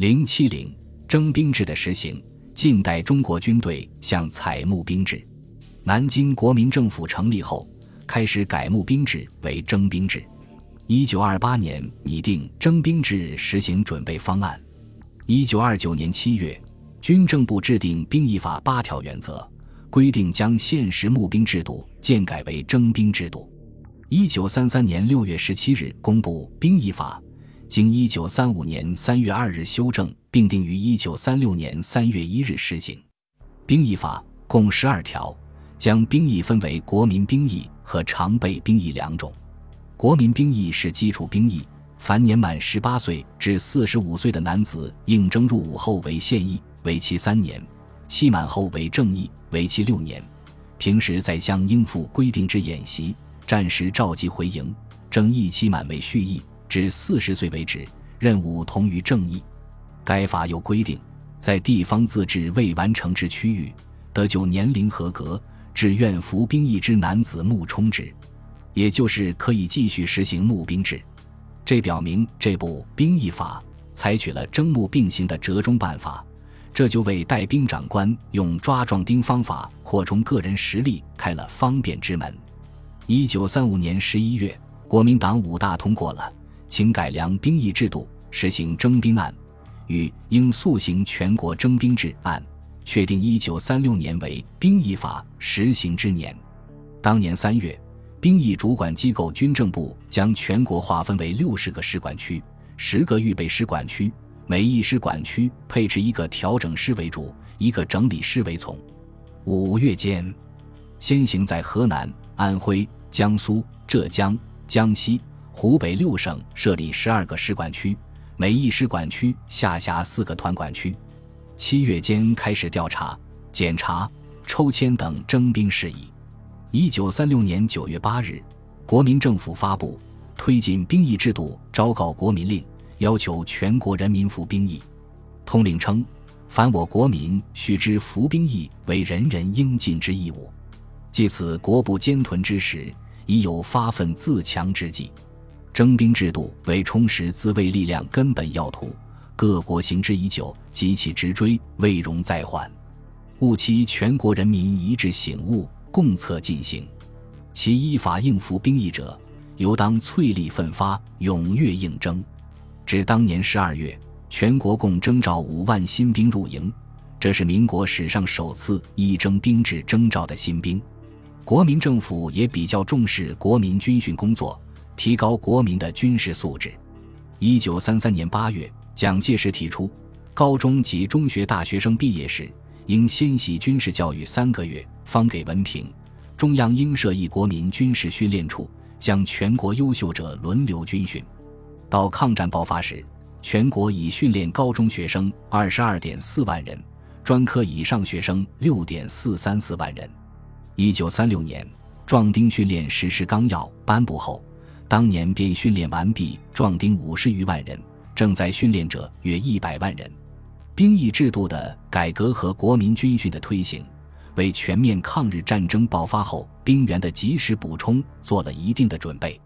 零七零征兵制的实行，近代中国军队向采募兵制。南京国民政府成立后，开始改募兵制为征兵制。一九二八年拟定征兵制实行准备方案。一九二九年七月，军政部制定兵役法八条原则，规定将现实募兵制度建改为征兵制度。一九三三年六月十七日公布兵役法，经一九三五年三月二日修正，并定于一九三六年三月一日施行。兵役法共十二条，将兵役分为国民兵役和常备兵役两种。国民兵役是基础兵役，凡年满十八岁至四十五岁的男子应征入伍后为现役，为期三年；期满后为正役，为期六年。平时在乡应付规定之演习，战时召集回营。正役期满为续役，至四十岁为止，任务同于正义。该法又规定，在地方自治未完成之区域，得就年龄合格、志愿服兵役之男子募充之。也就是可以继续实行募兵制，这表明这部兵役法采取了征募并行的折中办法，这就为带兵长官用抓壮丁方法扩充个人实力开了方便之门。一九三五年十一月，国民党五大通过了《请改良兵役制度实行征兵案》与《应速行全国征兵制案》，确定一九三六年为兵役法实行之年。当年三月。兵役主管机构军政部将全国划分为六十个师管区、十个预备师管区，每一师管区配置一个调整师为主，一个整理师为从。五月间，先行在河南、安徽、江苏、浙江、江西、湖北六省设立十二个师管区，每一师管区下辖四个团管区。七月间开始调查、检查、抽签等征兵事宜。一九三六年九月八日，国民政府发布推进兵役制度昭告国民令，要求全国人民服兵役。通令称，凡我国民须知服兵役为人人应尽之义务。借此国不坚屯之时，已有发奋自强之计。征兵制度为充实自卫力量根本要图，各国行之已久，急起直追，未容再缓。务期全国人民一致醒悟。共策进行，其依法应付兵役者，尤当淬力奋发，踊跃应征。至当年十二月，全国共征召五万新兵入营，这是民国史上首次一征兵制征召的新兵。国民政府也比较重视国民军训工作，提高国民的军事素质。一九三三年八月，蒋介石提出，高中及中学大学生毕业时，应先习军事教育三个月。方给文凭，中央应设一国民军事训练处，将全国优秀者轮流军训。到抗战爆发时，全国已训练高中学生二十二点四万人，专科以上学生六点四三四万人。一九三六年，壮丁训练实施纲要颁布后，当年便训练完毕壮丁五十余万人，正在训练者约一百万人。兵役制度的改革和国民军训的推行。为全面抗日战争爆发后兵员的及时补充做了一定的准备。